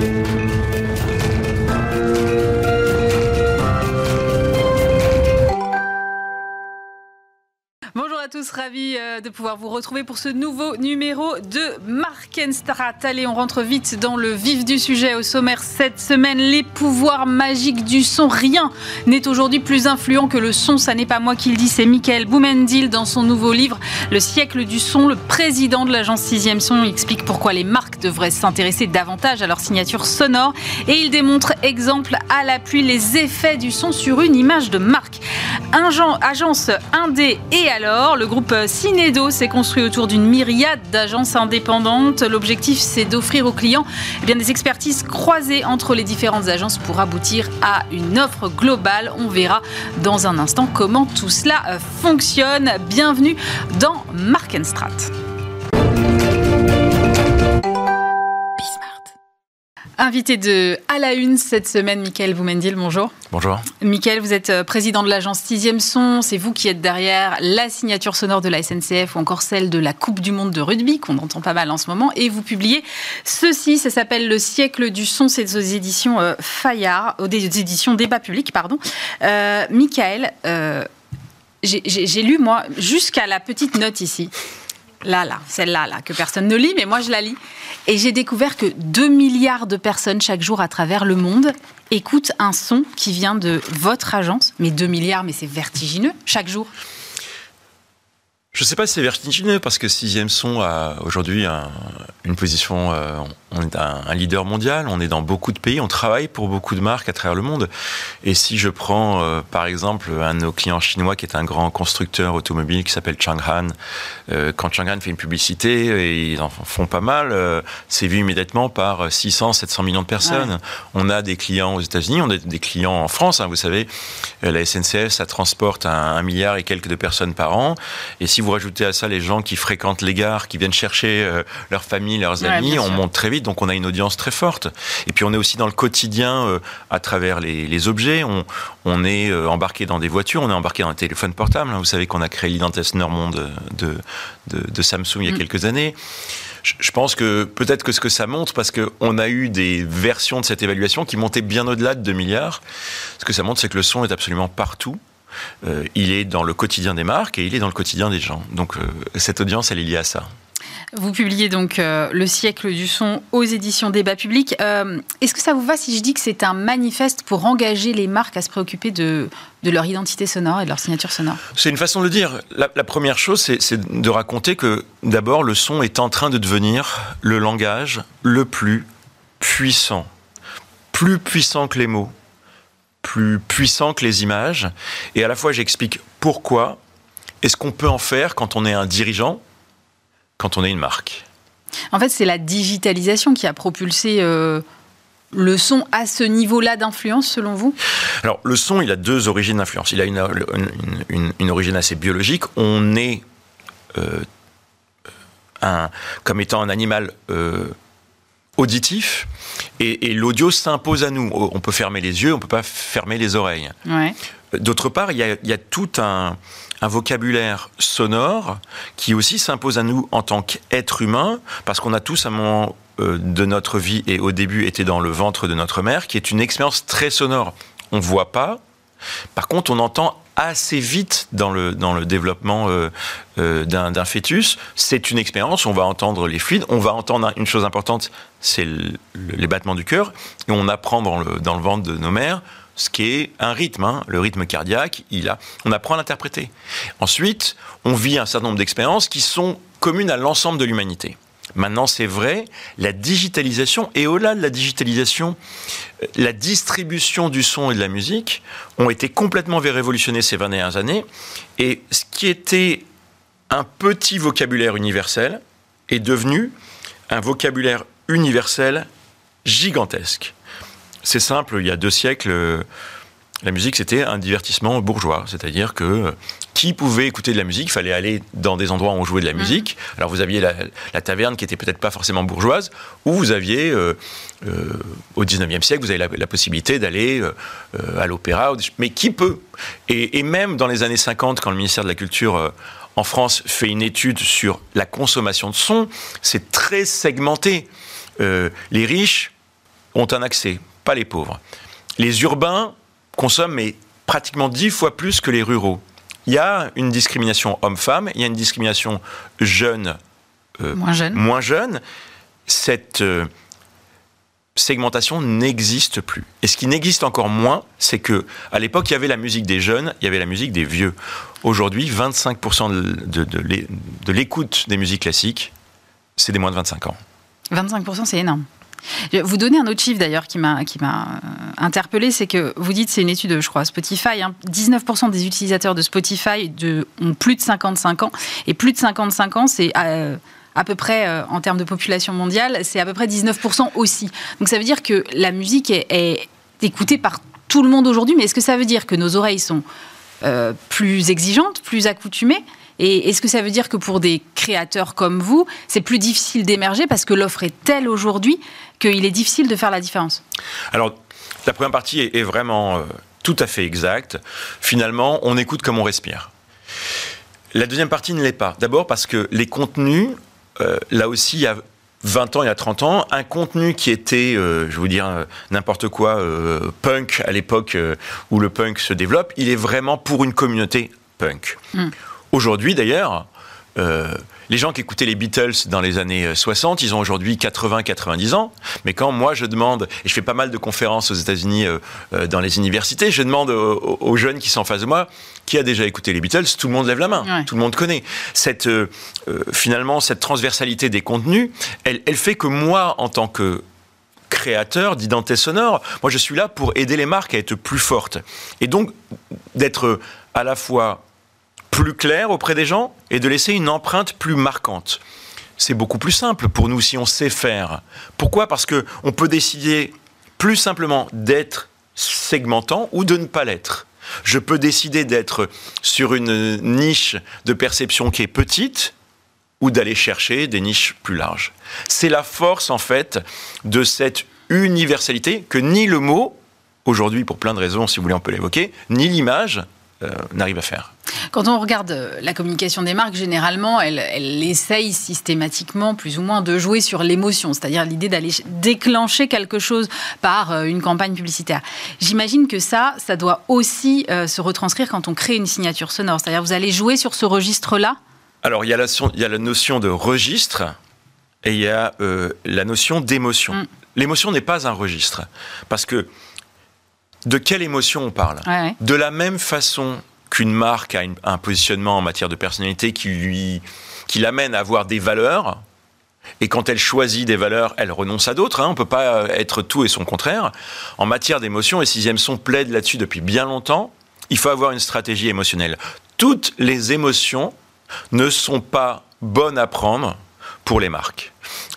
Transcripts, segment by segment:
Thank you. Tous, ravis euh, de pouvoir vous retrouver pour ce nouveau numéro de Markenstrat. Allez, on rentre vite dans le vif du sujet. Au sommaire cette semaine, les pouvoirs magiques du son. Rien n'est aujourd'hui plus influent que le son. Ça n'est pas moi qui le dis, c'est Michael Boumendil dans son nouveau livre Le siècle du son. Le président de l'agence 6 Son explique pourquoi les marques devraient s'intéresser davantage à leur signature sonore et il démontre exemple à l'appui les effets du son sur une image de marque. agence indé et alors le groupe Cinedo s'est construit autour d'une myriade d'agences indépendantes. L'objectif, c'est d'offrir aux clients eh des expertises croisées entre les différentes agences pour aboutir à une offre globale. On verra dans un instant comment tout cela fonctionne. Bienvenue dans Markenstrat. Invité de À la Une cette semaine, Michael Boumendil, bonjour. Bonjour. Michael, vous êtes euh, président de l'agence 6 Son. C'est vous qui êtes derrière la signature sonore de la SNCF ou encore celle de la Coupe du Monde de rugby, qu'on entend pas mal en ce moment. Et vous publiez ceci, ça s'appelle Le siècle du son. C'est aux éditions euh, Fayard, aux éditions Débat Public, pardon. Euh, Michael, euh, j'ai lu, moi, jusqu'à la petite note ici là, là, celle-là, là, que personne ne lit, mais moi je la lis. Et j'ai découvert que 2 milliards de personnes chaque jour à travers le monde écoutent un son qui vient de votre agence. Mais 2 milliards, mais c'est vertigineux chaque jour. Je ne sais pas si c'est vertigineux parce que Sixième Son a aujourd'hui une position, euh, on est un, leader mondial, on est dans beaucoup de pays, on travaille pour beaucoup de marques à travers le monde. Et si je prends euh, par exemple un de nos clients chinois qui est un grand constructeur automobile qui s'appelle Chang'an, euh, quand Chang'an fait une publicité, et ils en font pas mal, c'est vu immédiatement par 600, 700 millions de personnes. On a des clients aux États-Unis, on a des clients en France, hein, vous savez, la SNCF, ça transporte un, un, milliard et quelques de personnes par an. Et si vous rajoutez à ça les gens qui fréquentent les gares, qui viennent chercher euh, leur famille, leurs amis, on monte très vite, donc on a une audience très forte. Et puis on est aussi dans le quotidien euh, à travers les, objets. On, on est euh, embarqué dans des voitures, on est embarqué dans un téléphone portable. Hein. Vous savez qu'on a créé l'identité sonore monde de, de, Samsung il y a mm. quelques années je pense que peut-être que ce que ça montre, parce qu'on a eu des versions de cette évaluation qui montaient bien au-delà de 2 milliards, ce que ça montre, c'est que le son est absolument partout. Euh, il est dans le quotidien des marques et il est dans le quotidien des gens. Donc euh, cette audience, elle est liée à ça. Vous publiez donc euh, Le siècle du son aux éditions Débat Public. Est-ce que ça vous va si je dis que c'est un manifeste pour engager les marques à se préoccuper de, leur identité sonore et de leur signature sonore? C'est une façon de dire. La, la première chose, c'est de raconter que d'abord, le son est en train de devenir le langage le plus puissant. Plus puissant que les mots, plus puissant que les images. Et à la fois, j'explique pourquoi est ce qu'on peut en faire quand on est un dirigeant, quand on est une marque. En fait, c'est la digitalisation qui a propulsé euh, le son à ce niveau-là d'influence, selon vous? Alors, le son, il a deux origines d'influence. Il a une, une, origine assez biologique. On est, euh, un, comme étant un animal euh, auditif et, l'audio s'impose à nous. On peut fermer les yeux, on peut pas fermer les oreilles. D'autre part, il y a, tout un, vocabulaire sonore qui aussi s'impose à nous en tant qu'être humain, parce qu'on a tous un moment euh, de notre vie et au début été dans le ventre de notre mère, qui est une expérience très sonore. On voit pas, par contre, on entend assez vite dans le, dans le développement euh, euh, d'un fœtus. C'est une expérience, on va entendre les fluides, on va entendre une chose importante, c'est les battements du cœur, et on apprend dans le, dans le ventre de nos mères ce qui est un rythme, hein. le rythme cardiaque, il a, on apprend à l'interpréter. Ensuite, on vit un certain nombre d'expériences qui sont communes à l'ensemble de l'humanité. Maintenant, c'est vrai, la digitalisation, et au-delà de la digitalisation, euh, la distribution du son et de la musique ont été complètement révolutionnées ces 20 dernières années. Et ce qui était un petit vocabulaire universel est devenu un vocabulaire universel gigantesque. C'est simple, il y a deux siècles, euh, la musique c'était un divertissement bourgeois, c'est-à-dire que qui pouvait écouter de la musique, il fallait aller dans des endroits où on jouait de la mm. musique. Alors vous aviez la, taverne qui était peut-être pas forcément bourgeoise, ou vous aviez euh, euh, au 19e siècle, vous avez la, possibilité d'aller euh, à l'opéra, mais qui peut? Et, et, même dans les années 50, quand le ministère de la Culture en France fait une étude sur la consommation de son, c'est très segmenté. les riches ont un accès, pas les pauvres. Les urbains consomment mais pratiquement dix fois plus que les ruraux. Il y a une discrimination homme-femme, il y a une discrimination jeune, euh, moins jeune. Moins jeune. Cette euh, segmentation n'existe plus. Et ce qui n'existe encore moins, c'est que à l'époque, il y avait la musique des jeunes, il y avait la musique des vieux. Aujourd'hui, 25% de, de l'écoute des musiques classiques, c'est des moins de 25 ans. 25%, c'est énorme. Vous donnez un autre chiffre d'ailleurs qui m'a qui m'a euh, interpellé, c'est que vous dites c'est une étude, je crois, Spotify. 19% hein. des utilisateurs de Spotify de, ont plus de 55 ans et plus de 55 ans, c'est euh, à peu près, euh, en termes de population mondiale, c'est à peu près 19% aussi. Donc ça veut dire que la musique est, écoutée par tout le monde aujourd'hui, mais est-ce que ça veut dire que nos oreilles sont plus exigeantes, plus accoutumées? Et est-ce que ça veut dire que pour des créateurs comme vous, c'est plus difficile d'émerger parce que l'offre est telle aujourd'hui qu'il est difficile de faire la différence? Alors, la première partie est, vraiment euh, tout à fait exacte. Finalement, on écoute comme on respire. La deuxième partie ne l'est pas. D'abord parce que les contenus euh, là aussi, il y a 20 ans, il y a 30 ans, un contenu qui était, euh, je vous dire euh, n'importe quoi, punk à l'époque où le punk se développe, il est vraiment pour une communauté punk. Hmm. Aujourd'hui d'ailleurs, les gens qui écoutaient les Beatles dans les années 60, ils ont aujourd'hui 80-90 ans. Mais quand moi je demande, et je fais pas mal de conférences aux États-Unis dans les universités, je demande aux, jeunes qui sont en face de moi, qui a déjà écouté les Beatles, tout le monde lève la main, tout le monde connaît. Cette, euh, euh, finalement, cette transversalité des contenus, elle, elle fait que moi, en tant que créateur d'identité sonore, moi je suis là pour aider les marques à être plus fortes. Et donc d'être à la fois plus clair auprès des gens et de laisser une empreinte plus marquante. C'est beaucoup plus simple pour nous si on sait faire. Pourquoi? Parce que on peut décider plus simplement d'être segmentant ou de ne pas l'être. Je peux décider d'être sur une niche de perception qui est petite ou d'aller chercher des niches plus larges. C'est la force, en fait, de cette universalité que ni le mot, aujourd'hui, pour plein de raisons, si vous voulez, on peut l'évoquer, ni l'image n'arrive à faire. Quand on regarde euh, la communication des marques, généralement, elle, elle essaye systématiquement, plus ou moins, de jouer sur l'émotion, c'est-à-dire l'idée d'aller déclencher quelque chose par euh, une campagne publicitaire. J'imagine que ça, ça doit aussi se retranscrire quand on crée une signature sonore, c'est-à-dire vous allez jouer sur ce registre-là? Alors, il y, a la, il y a la notion de registre et il y a la notion d'émotion. Mm. L'émotion n'est pas un registre, parce que de quelle émotion on parle De la même façon qu'une marque a un positionnement en matière de personnalité qui lui qui l'amène à avoir des valeurs, et quand elle choisit des valeurs, elle renonce à d'autres. Hein. On ne peut pas être tout et son contraire. En matière d'émotion, et Sixième Son plaide là-dessus depuis bien longtemps, il faut avoir une stratégie émotionnelle. Toutes les émotions ne sont pas bonnes à prendre pour les marques.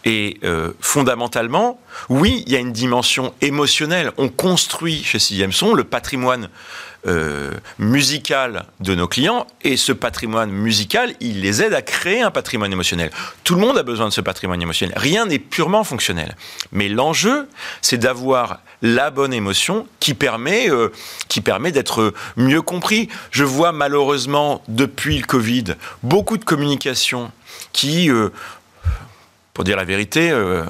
Et euh, fondamentalement, oui, il y a une dimension émotionnelle. On construit chez Sixième Son le patrimoine euh, musical de nos clients et ce patrimoine musical, il les aide à créer un patrimoine émotionnel. Tout le monde a besoin de ce patrimoine émotionnel. Rien n'est purement fonctionnel. Mais l'enjeu, c'est d'avoir la bonne émotion qui permet, euh, permet d'être mieux compris. Je vois malheureusement depuis le Covid beaucoup de communications qui pour dire la vérité, euh,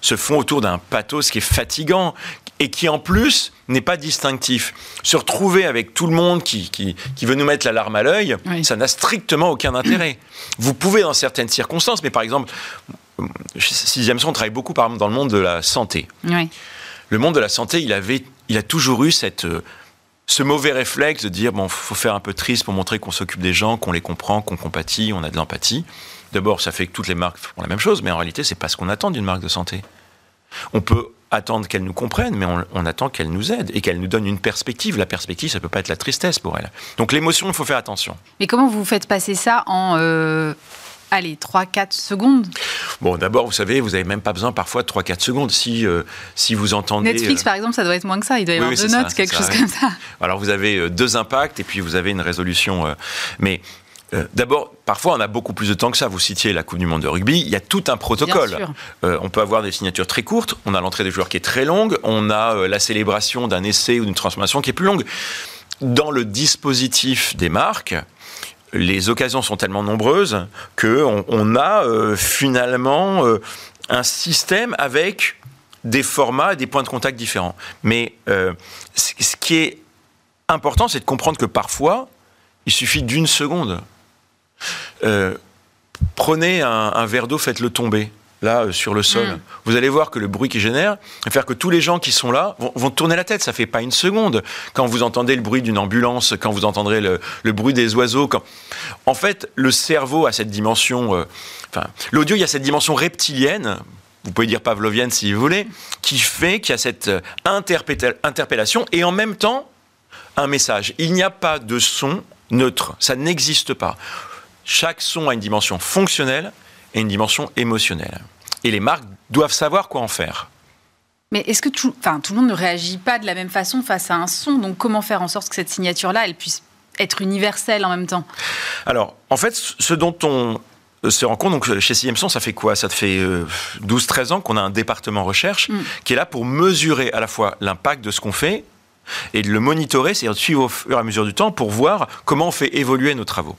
se font autour d'un pathos qui est fatigant et qui en plus n'est pas distinctif. Se retrouver avec tout le monde qui, qui, veut nous mettre la larme à l'œil, ça n'a strictement aucun intérêt. Vous pouvez dans certaines circonstances, mais par exemple, Sixième Son travaille beaucoup par exemple dans le monde de la santé. Le monde de la santé, il, avait, il a toujours eu cette, euh, ce mauvais réflexe de dire bon, faut faire un peu triste pour montrer qu'on s'occupe des gens, qu'on les comprend, qu'on compatit, on a de l'empathie. D'abord, ça fait que toutes les marques font la même chose, mais en réalité, c'est pas ce qu'on attend d'une marque de santé. On peut attendre qu'elle nous comprenne, mais on, attend qu'elle nous aide et qu'elle nous donne une perspective. La perspective, ça peut pas être la tristesse pour elle. Donc l'émotion, il faut faire attention. Mais comment vous faites passer ça en... Euh, allez, 3-4 secondes Bon, d'abord, vous savez, vous n'avez même pas besoin parfois de 3-4 secondes. Si, euh, si vous entendez. Netflix, euh, par exemple, ça doit être moins que ça. Il doit y avoir deux notes, quelque chose comme ça. Alors, vous avez deux impacts et puis vous avez une résolution. mais euh, d'abord, parfois, on a beaucoup plus de temps que ça. Vous citiez la Coupe du Monde de rugby. Il y a tout un protocole. Euh, on peut avoir des signatures très courtes. On a l'entrée des joueurs qui est très longue. On a euh, la célébration d'un essai ou d'une transformation qui est plus longue. Dans le dispositif des marques, les occasions sont tellement nombreuses qu'on on a finalement un système avec des formats, des points de contact différents. Mais euh, ce qui est important, c'est de comprendre que parfois, il suffit d'une seconde. Euh, prenez un, verre d'eau, faites-le tomber là euh, sur le sol. Mm. Vous allez voir que le bruit qu'il génère va faire que tous les gens qui sont là vont, tourner la tête. Ça fait pas une seconde. Quand vous entendez le bruit d'une ambulance, quand vous entendrez le, bruit des oiseaux, quand... en fait le cerveau a cette dimension. Euh, enfin, l'audio, il y a cette dimension reptilienne. Vous pouvez dire pavlovienne si vous voulez, qui fait qu'il y a cette interpellation et en même temps un message. Il n'y a pas de son neutre. Ça n'existe pas. Chaque son a une dimension fonctionnelle et une dimension émotionnelle. Et les marques doivent savoir quoi en faire. Mais est-ce que tout, enfin, tout le monde ne réagit pas de la même façon face à un son? Donc comment faire en sorte que cette signature-là, elle puisse être universelle en même temps? Alors, en fait, ce dont on se rend compte, donc chez CMSON, ça fait quoi? Ça fait 12-13 euh, ans qu'on a un département recherche mm. qui est là pour mesurer à la fois l'impact de ce qu'on fait et de le monitorer, c'est-à-dire de suivre au fur et à mesure du temps pour voir comment on fait évoluer nos travaux.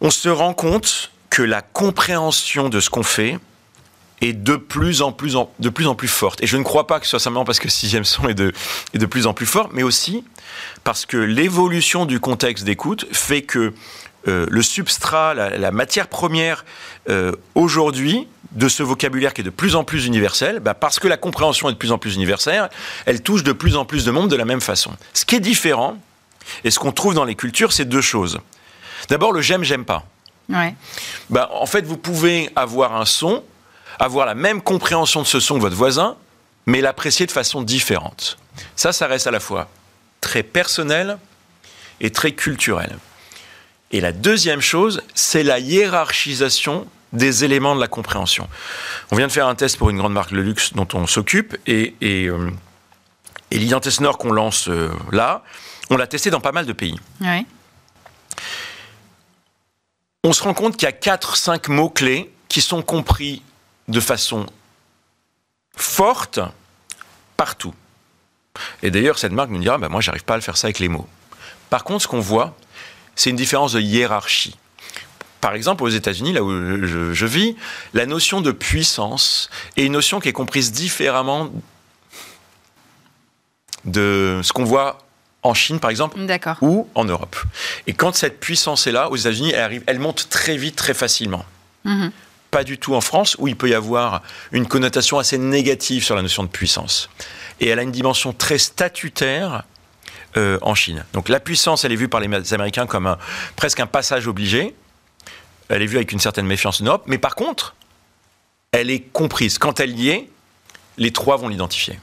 On se rend compte que la compréhension de ce qu'on fait est de plus en plus, de plus en plus forte. Et je ne crois pas que ce soit simplement parce que sixième son est de, de plus en plus fort, mais aussi parce que l'évolution du contexte d'écoute fait que euh, le substrat, la, matière première euh, aujourd'hui de ce vocabulaire qui est de plus en plus universel, bah, parce que la compréhension est de plus en plus universelle, elle touche de plus en plus de monde de la même façon. Ce qui est différent, et ce qu'on trouve dans les cultures, c'est deux choses. D'abord, le j'aime, j'aime pas. Bah, en fait, vous pouvez avoir un son, avoir la même compréhension de ce son que votre voisin, mais l'apprécier de façon différente. Ça, ça reste à la fois très personnel et très culturel. Et la deuxième chose, c'est la hiérarchisation des éléments de la compréhension. On vient de faire un test pour une grande marque de luxe dont on s'occupe et, et, euh, l'identité sonore qu'on lance euh, là, on l'a testé dans pas mal de pays. On se rend compte qu'il y a 4-5 mots-clés qui sont compris de façon forte partout. Et d'ailleurs, cette marque nous dira, bah, moi, j'arrive pas à le faire ça avec les mots. Par contre, ce qu'on voit, c'est une différence de hiérarchie. Par exemple, aux États-Unis, là où je, vis, la notion de puissance est une notion qui est comprise différemment de ce qu'on voit en Chine, par exemple, ou en Europe. Et quand cette puissance est là, aux États-Unis, elle, arrive, elle monte très vite, très facilement. Mhm. Pas du tout en France, où il peut y avoir une connotation assez négative sur la notion de puissance. Et elle a une dimension très statutaire euh, en Chine. Donc la puissance, elle est vue par les Américains comme presque un passage obligé. Elle est vue avec une certaine méfiance en Europe. Mais par contre, elle est comprise. Quand elle y est, les trois vont l'identifier.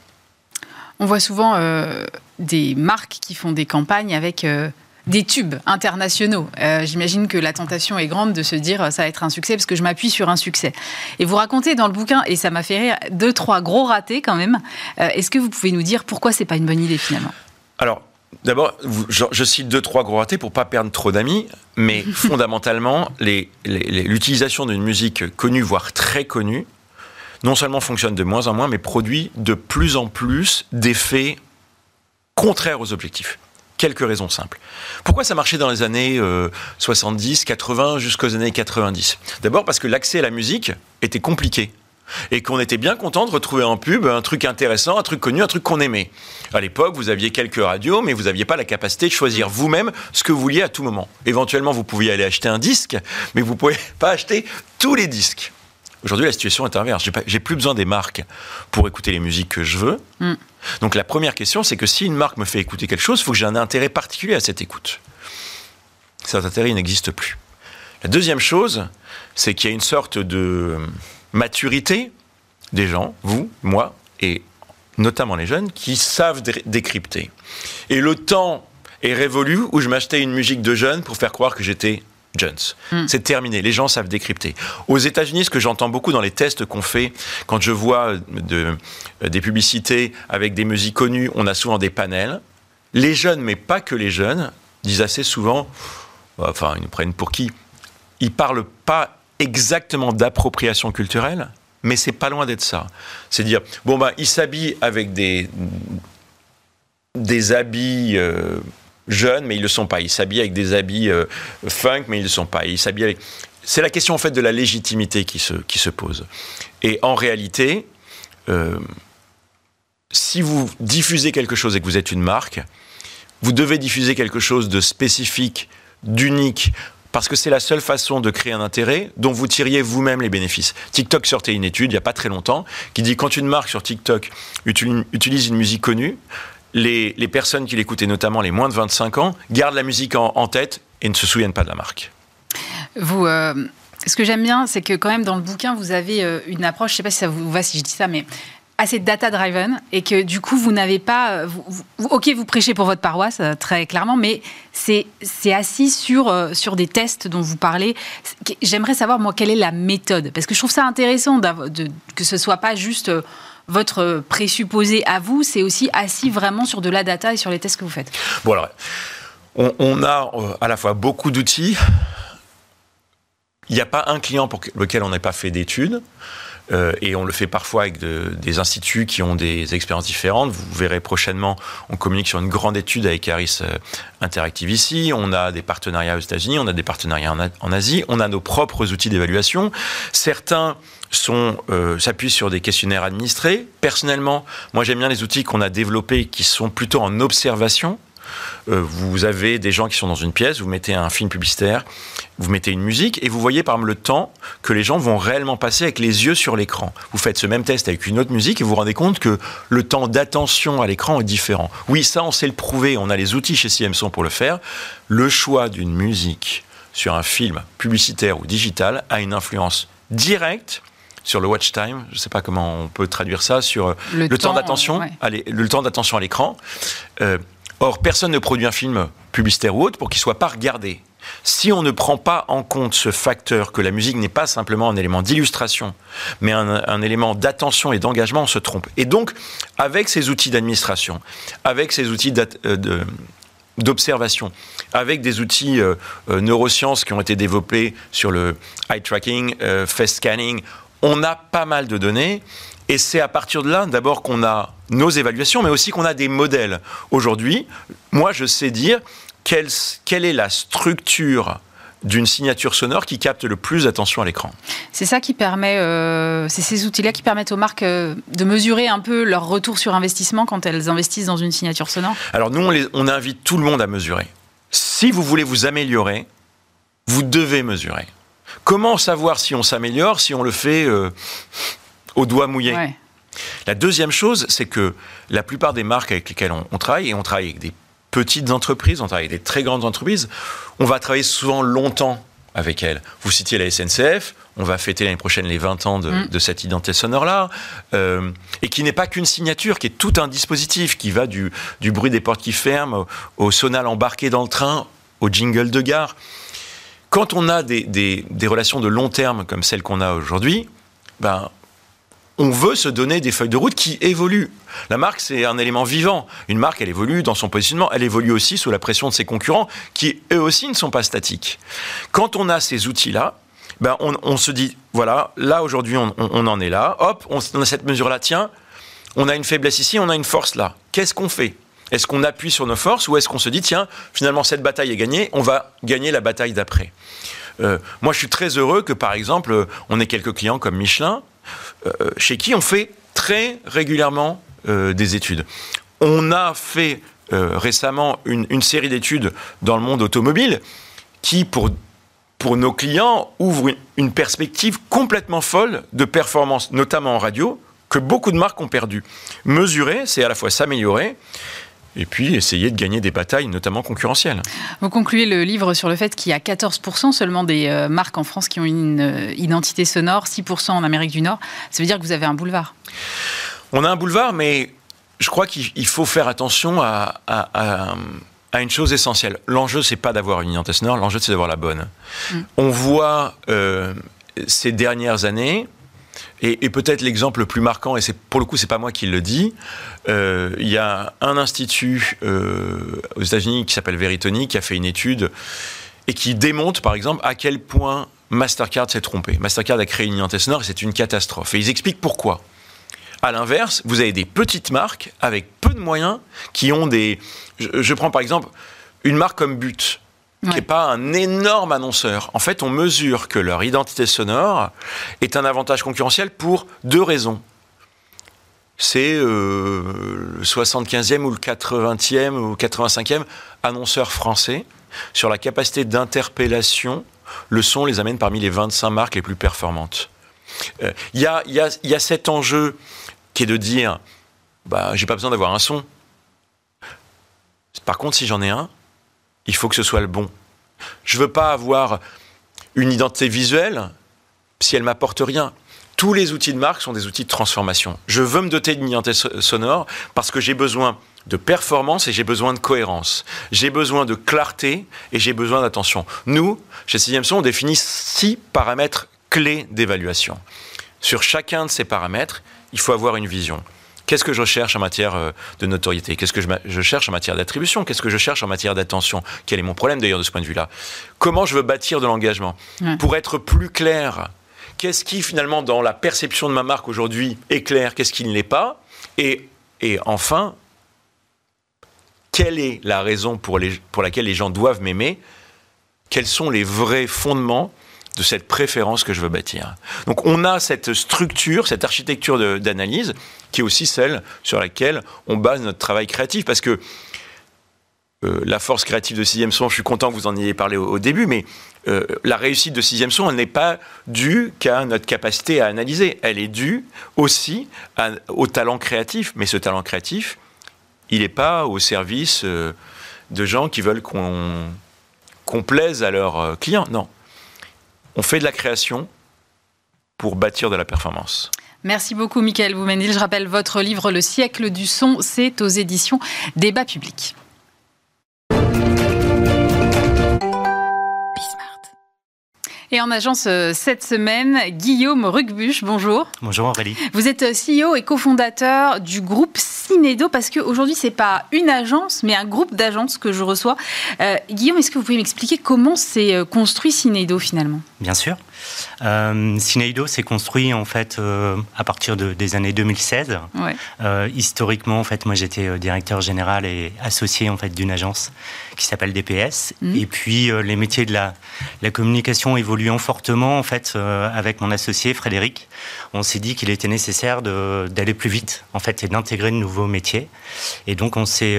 On voit souvent euh, des marques qui font des campagnes avec euh, des tubes internationaux. J'imagine que la tentation est grande de se dire ça va être un succès parce que je m'appuie sur un succès. Et vous racontez dans le bouquin, et ça m'a fait rire, deux, trois gros ratés quand même. Est-ce que vous pouvez nous dire pourquoi c'est pas une bonne idée finalement? Alors, D'abord, je, cite deux, trois gros ratés pour pas perdre trop d'amis, mais fondamentalement, l'utilisation d'une musique connue, voire très connue, non seulement fonctionne de moins en moins, mais produit de plus en plus d'effets contraires aux objectifs. Quelques raisons simples. Pourquoi ça marchait dans les années 70, euh, 80, jusqu'aux années 90 D'abord parce que l'accès à la musique était compliqué et qu'on était bien content de retrouver en pub un truc intéressant, un truc connu, un truc qu'on aimait. À l'époque, vous aviez quelques radios, mais vous n'aviez pas la capacité de choisir vous-même ce que vous vouliez à tout moment. Éventuellement, vous pouviez aller acheter un disque, mais vous ne pouvez pas acheter tous les disques. Aujourd'hui, la situation est inverse. J'ai plus besoin des marques pour écouter les musiques que je veux. Mm. Donc la première question, c'est que si une marque me fait écouter quelque chose, il faut que j'ai un intérêt particulier à cette écoute. Cet intérêt n'existe plus. La deuxième chose, c'est qu'il y a une sorte de maturité des gens, vous, moi, et notamment les jeunes, qui savent décrypter. Et le temps est révolu où je m'achetais une musique de jeunes pour faire croire que j'étais C'est terminé, les gens savent décrypter. Aux États-Unis, ce que j'entends beaucoup dans les tests qu'on fait, quand je vois de, des publicités avec des musiques connues, on a souvent des panels. Les jeunes, mais pas que les jeunes, disent assez souvent, enfin, ils nous prennent pour qui? Ils parlent pas exactement d'appropriation culturelle, mais c'est pas loin d'être ça. C'est dire, bon, ben, ils s'habillent avec des, des habits euh, jeunes, mais ils ne le sont pas. Ils s'habillent avec des habits euh, funk, mais ils ne le sont pas. Ils s'habillent avec... C'est la question, en fait, de la légitimité qui se, qui se pose. Et en réalité, si vous diffusez quelque chose et que vous êtes une marque, vous devez diffuser quelque chose de spécifique, d'unique, parce que c'est la seule façon de créer un intérêt dont vous tiriez vous-même les bénéfices. TikTok sortait une étude il n'y a pas très longtemps qui dit quand une marque sur TikTok utilise une musique connue, les, personnes qui l'écoutaient, notamment les moins de 25 ans, gardent la musique en, tête et ne se souviennent pas de la marque. Vous, euh, ce que j'aime bien, c'est que quand même dans le bouquin, vous avez euh, une approche, je ne sais pas si ça vous va si je dis ça, mais assez data-driven et que du coup, vous n'avez pas. ok, vous prêchez pour votre paroisse, euh, très clairement, mais c'est assis sur, euh, sur des tests dont vous parlez. J'aimerais savoir, moi, quelle est la méthode? Parce que je trouve ça intéressant que ce soit pas juste euh, votre présupposé à vous, c'est aussi assis vraiment sur de la data et sur les tests que vous faites. Bon, alors, on, a à la fois beaucoup d'outils. Il n'y a pas un client pour lequel on n'ait pas fait d'études. Euh, et on le fait parfois avec des instituts qui ont des expériences différentes. Vous verrez prochainement, on communique sur une grande étude avec Harris euh, Interactive ici. On a des partenariats aux États-Unis, on a des partenariats en, Asie, on a nos propres outils d'évaluation. Certains euh, s'appuient sur des questionnaires administrés. Personnellement, moi j'aime bien les outils qu'on a développés qui sont plutôt en observation. Euh, vous avez des gens qui sont dans une pièce, vous mettez un film publicitaire, vous mettez une musique et vous voyez par le temps que les gens vont réellement passer avec les yeux sur l'écran. Vous faites ce même test avec une autre musique et vous vous rendez compte que le temps d'attention à l'écran est différent. Oui, ça on sait le prouver, on a les outils chez CMSON pour le faire. Le choix d'une musique sur un film publicitaire ou digital a une influence directe sur le watch time, je ne sais pas comment on peut traduire ça, sur le, temps, d'attention, le temps d'attention à l'écran. Euh, Or, personne ne produit un film publicitaire ou autre pour qu'il soit pas regardé. Si on ne prend pas en compte ce facteur que la musique n'est pas simplement un élément d'illustration, mais un, élément d'attention et d'engagement, on se trompe. Et donc, avec ces outils d'administration, avec ces outils euh, d'observation, avec des outils euh, euh, neurosciences qui ont été développés sur le eye tracking, face scanning, on a pas mal de données et c'est à partir de là, d'abord, qu'on a nos évaluations, mais aussi qu'on a des modèles. Aujourd'hui, moi, je sais dire quelle, quelle est la structure d'une signature sonore qui capte le plus d'attention à l'écran. C'est ça qui permet, euh, c'est ces outils-là qui permettent aux marques euh, de mesurer un peu leur retour sur investissement quand elles investissent dans une signature sonore. Alors nous, on, on invite tout le monde à mesurer. Si vous voulez vous améliorer, vous devez mesurer. Comment savoir si on s'améliore si on le fait euh, au doigt mouillé. La deuxième chose, c'est que la plupart des marques avec lesquelles on, travaille, et on travaille avec des petites entreprises, on travaille avec des très grandes entreprises, on va travailler souvent longtemps avec elles. Vous citiez la SNCF, on va fêter l'année prochaine les 20 ans de, mm. cette identité sonore-là, euh, et qui n'est pas qu'une signature, qui est tout un dispositif qui va du, bruit des portes qui ferment au, sonal embarqué dans le train, au jingle de gare. Quand on a des, des relations de long terme comme celles qu'on a aujourd'hui, ben, on veut se donner des feuilles de route qui évoluent. La marque, c'est un élément vivant. Une marque, elle évolue dans son positionnement, elle évolue aussi sous la pression de ses concurrents, qui eux aussi ne sont pas statiques. Quand on a ces outils-là, ben on, se dit, voilà, là aujourd'hui on, en est là, hop, on, a cette mesure-là, tiens, on a une faiblesse ici, on a une force là. Qu'est-ce qu'on fait? Est-ce qu'on appuie sur nos forces ou est-ce qu'on se dit, tiens, finalement cette bataille est gagnée, on va gagner la bataille d'après euh, Moi je suis très heureux que par exemple, on ait quelques clients comme Michelin, euh, chez qui on fait très régulièrement euh, des études. On a fait euh, récemment une, série d'études dans le monde automobile qui, pour, pour nos clients, ouvre une, perspective complètement folle de performance, notamment en radio, que beaucoup de marques ont perdu. Mesurer, c'est à la fois s'améliorer, et puis essayer de gagner des batailles, notamment concurrentielles. Vous concluez le livre sur le fait qu'il y a 14% seulement des euh, marques en France qui ont une euh, identité sonore, 6% en Amérique du Nord. Ça veut dire que vous avez un boulevard. On a un boulevard, mais je crois qu'il faut faire attention à, une chose essentielle. L'enjeu, c'est pas d'avoir une identité sonore, l'enjeu, c'est d'avoir la bonne. Mm. On voit euh, ces dernières années et, peut-être l'exemple le plus marquant, et c'est pour le coup, c'est pas moi qui le dis, euh, il y a un institut euh, aux États-Unis qui s'appelle Veritoni qui a fait une étude et qui démontre, par exemple, à quel point Mastercard s'est trompé. Mastercard a créé une identité sonore et c'est une catastrophe. Et ils expliquent pourquoi. À l'inverse, vous avez des petites marques avec peu de moyens qui ont des. je prends par exemple une marque comme But qui n'est pas un énorme annonceur. En fait, on mesure que leur identité sonore est un avantage concurrentiel pour deux raisons. c'est le 75e ou le 80e ou 85e annonceur français sur la capacité d'interpellation. Le son les amène parmi les 25 marques les plus performantes. Il y, a, y, a, y, a, cet enjeu qui est de dire, bah, j'ai pas besoin d'avoir un son. Par contre, si j'en ai un, il faut que ce soit le bon. Je veux pas avoir une identité visuelle si elle m'apporte rien. Tous les outils de marque sont des outils de transformation. Je veux me doter d'une identité sonore parce que j'ai besoin de performance et j'ai besoin de cohérence. J'ai besoin de clarté et j'ai besoin d'attention. Nous, chez Sixième Son, on définit six paramètres clés d'évaluation. Sur chacun de ces paramètres, il faut avoir une vision. Qu'est-ce que je cherche en matière euh, de notoriété? Qu'est-ce que je, cherche en matière d'attribution? Qu'est-ce que je cherche en matière d'attention? Quel est mon problème d'ailleurs de ce point de vue-là? Comment je veux bâtir de l'engagement? Pour être plus clair, qu'est-ce qui finalement dans la perception de ma marque aujourd'hui est clair Qu'est-ce qui ne l'est pas? Et, et enfin, quelle est la raison pour, les, pour laquelle les gens doivent m'aimer? Quels sont les vrais fondements de cette préférence que je veux bâtir. Donc on a cette structure, cette architecture d'analyse qui est aussi celle sur laquelle on base notre travail créatif parce que euh, la force créative de Sixième Son, je suis content que vous en ayez parlé au, début, mais euh, la réussite de Sixième Son, n'est pas due qu'à notre capacité à analyser. Elle est due aussi au talent créatif. Mais ce talent créatif, il n'est pas au service euh, de gens qui veulent qu'on plaise à leurs clients. Non. On fait de la création pour bâtir de la performance. Merci beaucoup, Michael Boumenil. Je rappelle votre livre Le siècle du son, c'est aux éditions Débat public. Et en agence euh, cette semaine, Guillaume Rucbuche, bonjour. Bonjour Aurélie. Vous êtes euh, CEO et cofondateur du groupe Cinedo parce qu'aujourd'hui, ce n'est pas une agence, mais un groupe d'agences que je reçois. Euh, Guillaume, est-ce que vous pouvez m'expliquer comment s'est construit Cinedo finalement? Bien sûr. Euh, Cineido s'est construit en fait euh, à partir de, des années 2016. Euh, historiquement, en fait, moi j'étais euh, directeur général et associé en fait d'une agence qui s'appelle DPS. Mm. Et puis les métiers de la, la, communication évoluant fortement en fait avec mon associé Frédéric, on s'est dit qu'il était nécessaire d'aller plus vite en fait et d'intégrer de nouveaux métiers. Et donc on s'est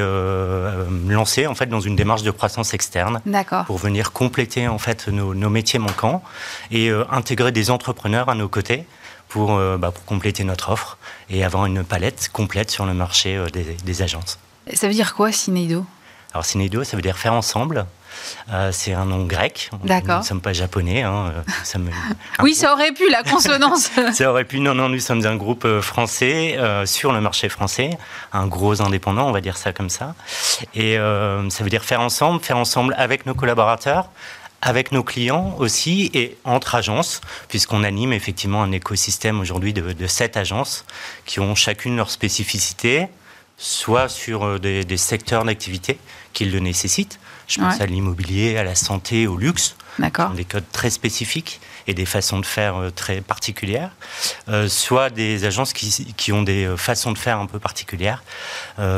lancé en fait dans une démarche de croissance externe pour venir compléter en fait nos, nos métiers manquants et intégrer des entrepreneurs à nos côtés pour, euh, bah, pour compléter notre offre et avoir une palette complète sur le marché euh, des, agences. Ça veut dire quoi, Cineido? Alors, Cineido, ça veut dire faire ensemble. Euh, c'est un nom grec. D'accord. Nous ne sommes pas japonais. Hein. oui, ça aurait pu, la consonance. ça aurait pu. Non, non, nous sommes un groupe français sur le marché français, un gros indépendant, on va dire ça comme ça. Et ça veut dire faire ensemble, faire ensemble avec nos collaborateurs, avec nos clients aussi et entre agences, puisqu'on anime effectivement un écosystème aujourd'hui de, de sept agences qui ont chacune leur spécificité, soit sur euh, des, secteurs d'activité qui le nécessitent. Je pense à l'immobilier, à la santé, au luxe. D'accord. Des codes très spécifiques et des façons de faire euh, très particulières, euh, soit des agences qui, qui, ont des façons de faire un peu particulières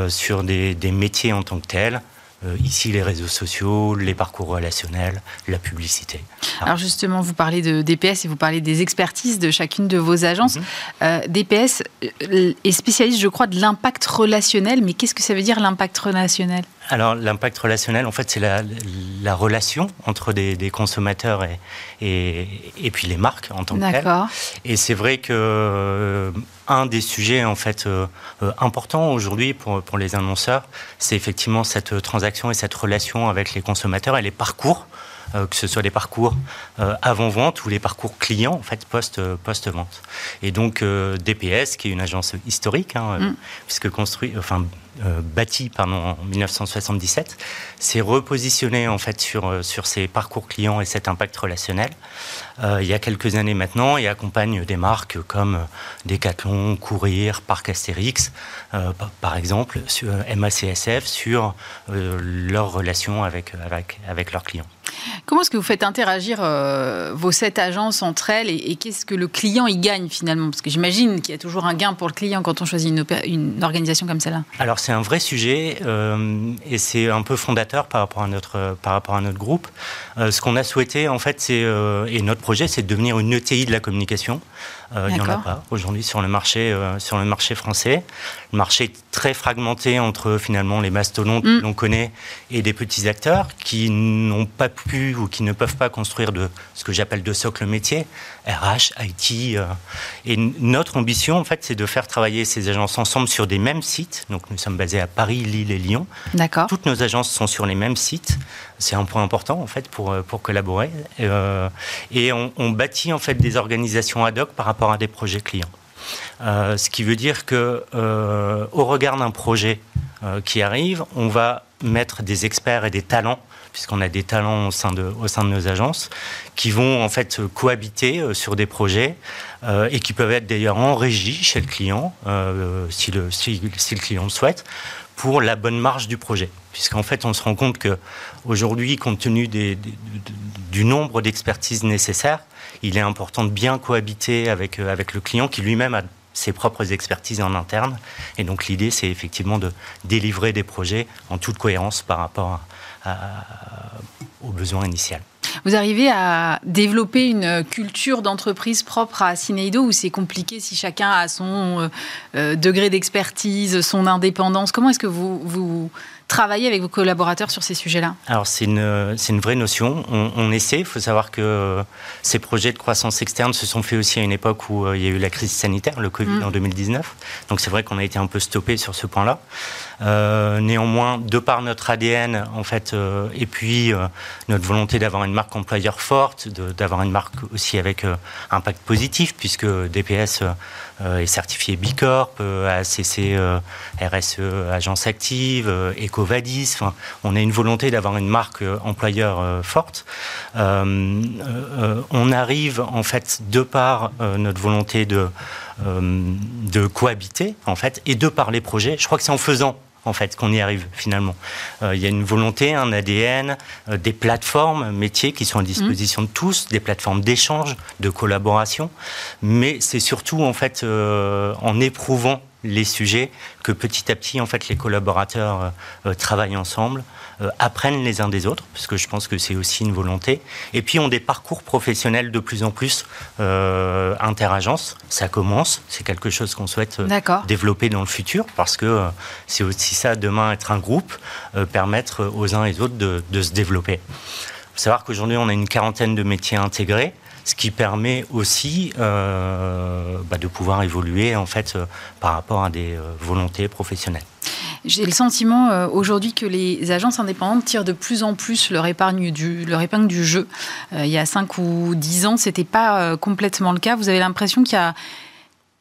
sur des, des métiers en tant que tels, euh, ici, les réseaux sociaux, les parcours relationnels, la publicité. Alors justement, vous parlez de DPS et vous parlez des expertises de chacune de vos agences. Mhm. Euh, DPS euh, est spécialiste, je crois, de l'impact relationnel. Mais qu'est-ce que ça veut dire l'impact relationnel? Alors l'impact relationnel, en fait, c'est la, la, relation entre des, des consommateurs et, et, et, puis les marques en tant que telles. Et c'est vrai que euh, un des sujets en fait euh, euh, importants aujourd'hui pour, pour les annonceurs, c'est effectivement cette transaction et cette relation avec les consommateurs et les parcours euh, que ce soit les parcours euh, avant-vente ou les parcours clients, en fait, euh, post-vente. et donc, DPS, qui est une agence historique, hein, mm. puisque construit, enfin, bâti pardon, en 1977, s'est repositionné en fait sur, sur ces parcours clients et cet impact relationnel il y a quelques années maintenant et accompagne des marques comme Decathlon, Courir, Parc Astérix, par exemple, sur MACSF, sur leur relation avec, avec, avec leurs clients. Comment est-ce que vous faites interagir euh, vos sept agences entre elles et, qu'est-ce que le client y gagne finalement? Parce que j'imagine qu'il y a toujours un gain pour le client quand on choisit une, une organisation comme celle-là. Alors c'est un vrai sujet euh, et c'est un peu fondateur par rapport à notre, par rapport à notre groupe. Euh, ce qu'on a souhaité en fait, c'est, et notre projet, c'est de devenir une ETI de la communication. il n'y en a pas aujourd'hui sur le marché sur le marché français. Le marché est très fragmenté entre finalement les mastodontes mm. que l'on connaît et des petits acteurs qui n'ont pas pu ou qui ne peuvent pas construire de ce que j'appelle de socle métier, RH, IT. Euh. et notre ambition, en fait, c'est de faire travailler ces agences ensemble sur des mêmes sites. Donc, nous sommes basés à Paris, Lille et Lyon. D'accord. Toutes nos agences sont sur les mêmes sites. C'est un point important, en fait, pour, euh, pour collaborer. Euh, et on, on, bâtit, en fait, des organisations ad hoc par rapport à des projets clients. ce qui veut dire que, au regard d'un projet qui arrive, on va mettre des experts et des talents puisqu'on a des talents au sein, de, au sein de nos agences, qui vont en fait cohabiter euh, sur des projets euh, et qui peuvent être d'ailleurs en régie chez le client, euh, si, le, si, le client le souhaite, pour la bonne marge du projet. Puisqu'en fait, on se rend compte qu'aujourd'hui, compte tenu du nombre d'expertises nécessaires, il est important de bien cohabiter avec, avec le client qui lui-même a ses propres expertises en interne. Et donc l'idée, c'est effectivement de délivrer des projets en toute cohérence par rapport aux besoins initiaux. Vous arrivez à développer une culture d'entreprise propre à Cineido ou c'est compliqué si chacun a son euh, euh, degré d'expertise, son indépendance? Comment est-ce que vous, vous travaillez avec vos collaborateurs sur ces sujets-là Alors, c'est une, une, vraie notion. On, essaie. Il faut savoir que ces projets de croissance externe se sont faits aussi à une époque où euh, il y a eu la crise sanitaire, le Covid mm. en 2019. Donc, c'est vrai qu'on a été un peu stoppé sur ce point-là. Euh, néanmoins, de par notre ADN, en fait, euh, et puis notre volonté d'avoir une marque employeur forte, d'avoir une marque aussi avec impact positif, puisque DPS est certifié Bicorp, ACC, RSE, Agence Active, Eco Vadis. on a une volonté d'avoir une marque euh, employeur euh, forte. Euh, on arrive, en fait, de par notre volonté de, de cohabiter, en fait, et de par les projets. Je crois que c'est en faisant en fait, qu'on y arrive finalement. il y a une volonté, un ADN, des plateformes métiers qui sont à disposition de tous, des plateformes d'échange, de collaboration, mais c'est surtout en fait en éprouvant les sujets, que petit à petit, en fait, les collaborateurs euh, euh, travaillent ensemble, euh, apprennent les uns des autres, parce que je pense que c'est aussi une volonté, et puis ont des parcours professionnels de plus en plus euh, interagences. Ça commence, c'est quelque chose qu'on souhaite développer dans le futur, parce que c'est aussi ça, demain, être un groupe, permettre aux uns et aux autres de, de se développer. Il faut savoir qu'aujourd'hui, on a une quarantaine de métiers intégrés ce qui permet aussi euh, bah, de pouvoir évoluer en fait euh, par rapport à des euh, volontés professionnelles. J'ai le sentiment aujourd'hui que les agences indépendantes tirent de plus en plus leur, épargne du, jeu. il y a 5 ou 10 ans, ce n'était pas complètement le cas. Vous avez l'impression qu'il y a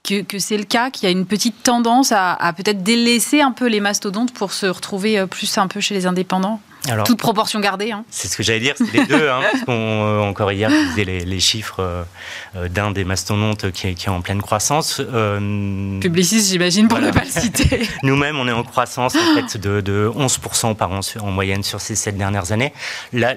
que, c'est le cas, qu'il y a une petite tendance à, à peut-être délaisser un peu les mastodontes pour se retrouver plus un peu chez les indépendants? Alors, Toute proportion gardée. Hein. C'est ce que j'allais dire, c'est les deux. Hein, parce euh, encore hier, je disais les, chiffres euh, euh, d'un des mastodontes qui est, qui est, en pleine croissance. Publiciste, j'imagine, pour ne pas le citer. Nous-mêmes, on est en croissance en fait, de, de 11% par an en moyenne sur ces sept dernières années. Là,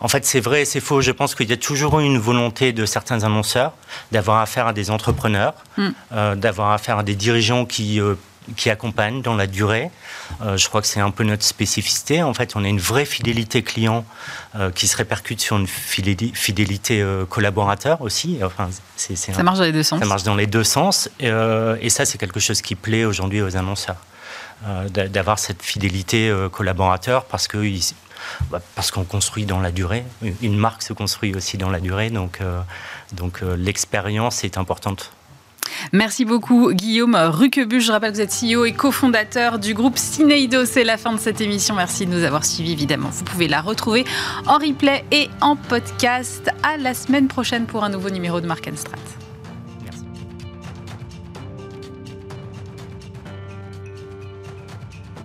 en fait, c'est vrai et c'est faux. Je pense qu'il y a toujours eu une volonté de certains annonceurs d'avoir affaire à des entrepreneurs, mm. d'avoir affaire à des dirigeants qui qui accompagne dans la durée. Euh, je crois que c'est un peu notre spécificité. En fait, on a une vraie fidélité client euh, qui se répercute sur une fidélité euh, collaborateur aussi. Enfin, ça marche dans les deux sens. Ça marche dans les deux sens. et ça, c'est quelque chose qui plaît aujourd'hui aux annonceurs. d'avoir cette fidélité collaborateur parce que bah, parce qu'on construit dans la durée. Une marque se construit aussi dans la durée, donc, donc l'expérience est importante Merci beaucoup Guillaume Ruquebu. Je rappelle que vous êtes CEO et cofondateur du groupe Cineido. C'est la fin de cette émission. Merci de nous avoir suivis évidemment. Vous pouvez la retrouver en replay et en podcast. À la semaine prochaine pour un nouveau numéro de Mark Strat.